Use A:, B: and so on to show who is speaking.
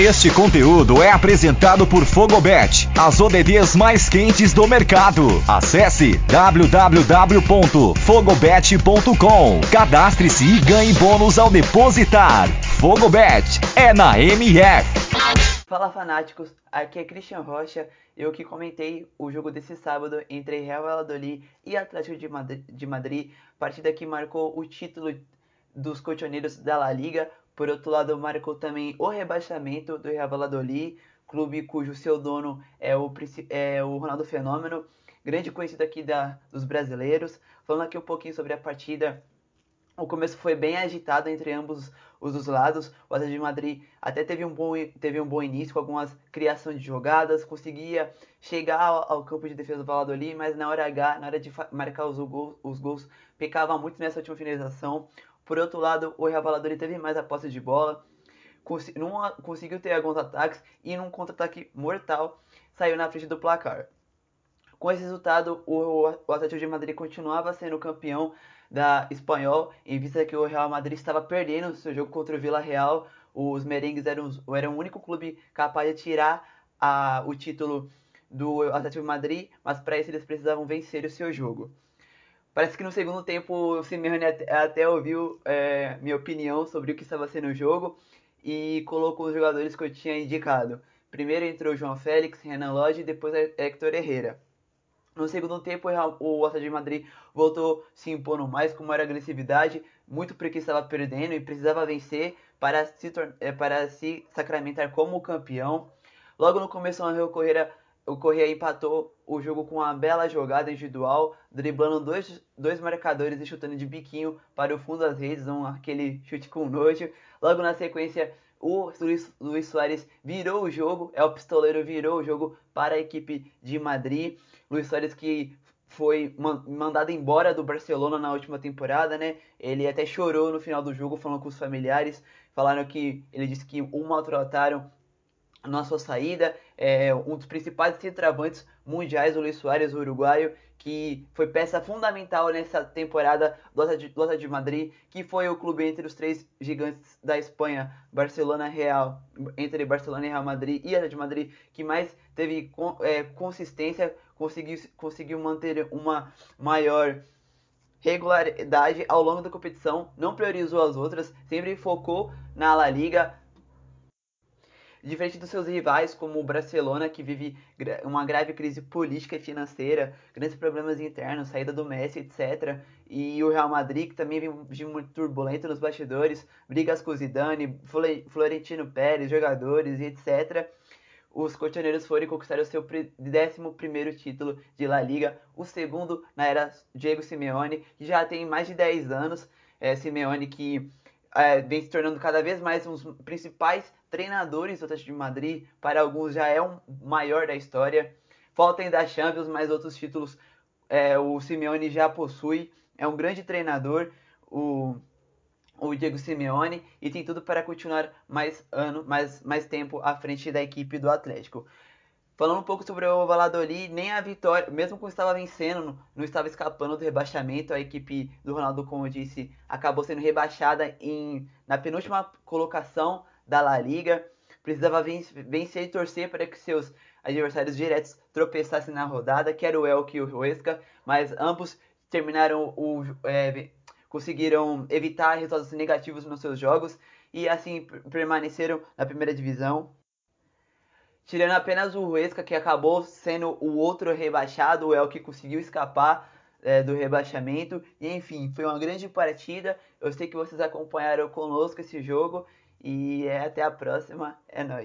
A: Este conteúdo é apresentado por Fogobet, as ODDs mais quentes do mercado. Acesse www.fogobet.com. Cadastre-se e ganhe bônus ao depositar. Fogobet é na MF.
B: Fala fanáticos, aqui é Christian Rocha, eu que comentei o jogo desse sábado entre Real Valladolid e Atlético de Madrid, partida que marcou o título dos colchoneiros da La Liga, por outro lado, marcou também o rebaixamento do Valladolid, clube cujo seu dono é o, é o Ronaldo Fenômeno, grande conhecido aqui da, dos brasileiros. Falando aqui um pouquinho sobre a partida, o começo foi bem agitado entre ambos os dos lados. O Atlético de Madrid até teve um bom, teve um bom início com algumas criações de jogadas, conseguia chegar ao, ao campo de defesa do Valladolid, mas na hora H, na hora de marcar os gols, os gols, pecava muito nessa última finalização. Por outro lado, o Real Valladolid teve mais a posse de bola, conseguiu ter alguns ataques e num contra-ataque mortal saiu na frente do placar. Com esse resultado, o, Atlético de Madrid continuava sendo campeão da Espanhol, em vista que o Real Madrid estava perdendo seu jogo contra o Vila Real. Os merengues eram, eram o único clube capaz de tirar a, o título do Atlético Madrid, mas para isso eles precisavam vencer o seu jogo. Parece que no segundo tempo o Simeone até, até ouviu é, minha opinião sobre o que estava sendo o jogo e colocou os jogadores que eu tinha indicado. Primeiro entrou João Félix, Renan Lodge e depois Hector Herrera. No segundo tempo, o Atlético de Madrid voltou se impondo mais com maior agressividade, muito porque estava perdendo e precisava vencer para se, é, para se sacramentar como campeão. Logo no começo, o Correia o Correia empatou o jogo com uma bela jogada individual, driblando dois, dois marcadores e chutando de biquinho para o fundo das redes, um, aquele chute com nojo. Logo na sequência, o Luiz, Luiz Soares virou o jogo, é o pistoleiro virou o jogo para a equipe de Madrid. Luiz Soares que foi mandado embora do Barcelona na última temporada, né? Ele até chorou no final do jogo falando com os familiares, falaram que ele disse que o maltrataram na sua saída, é, um dos principais centroavantes mundiais, o Luiz Soares, o uruguaio, que foi peça fundamental nessa temporada do Atlético de Madrid, que foi o clube entre os três gigantes da Espanha, Barcelona Real, entre Barcelona e Real Madrid e Atlético de Madrid, que mais teve é, consistência, conseguiu, conseguiu manter uma maior regularidade ao longo da competição, não priorizou as outras, sempre focou na La Liga, Diferente dos seus rivais, como o Barcelona, que vive uma grave crise política e financeira, grandes problemas internos, saída do Messi, etc. E o Real Madrid, que também vive muito turbulento nos bastidores, brigas com Zidane, Florentino Pérez, jogadores etc. Os cotoneiros foram conquistar o seu 11 título de La Liga, o segundo na era Diego Simeone, que já tem mais de 10 anos. É, Simeone que é, vem se tornando cada vez mais um dos principais treinadores do Atlético de Madrid. Para alguns já é o maior da história. Falta ainda a Champions, mas outros títulos é, o Simeone já possui. É um grande treinador, o, o Diego Simeone, e tem tudo para continuar mais ano, mais, mais tempo à frente da equipe do Atlético. Falando um pouco sobre o Valladolid, nem a vitória, mesmo quando estava vencendo, não estava escapando do rebaixamento. A equipe do Ronaldo, como eu disse, acabou sendo rebaixada em, na penúltima colocação da La Liga. Precisava vencer e torcer para que seus adversários diretos tropeçassem na rodada, que era o Elk e o Huesca, mas ambos terminaram o, é, conseguiram evitar resultados negativos nos seus jogos e assim permaneceram na primeira divisão tirando apenas o Huesca, que acabou sendo o outro rebaixado, o El que conseguiu escapar é, do rebaixamento. E enfim, foi uma grande partida. Eu sei que vocês acompanharam conosco esse jogo. E é, até a próxima. É nóis.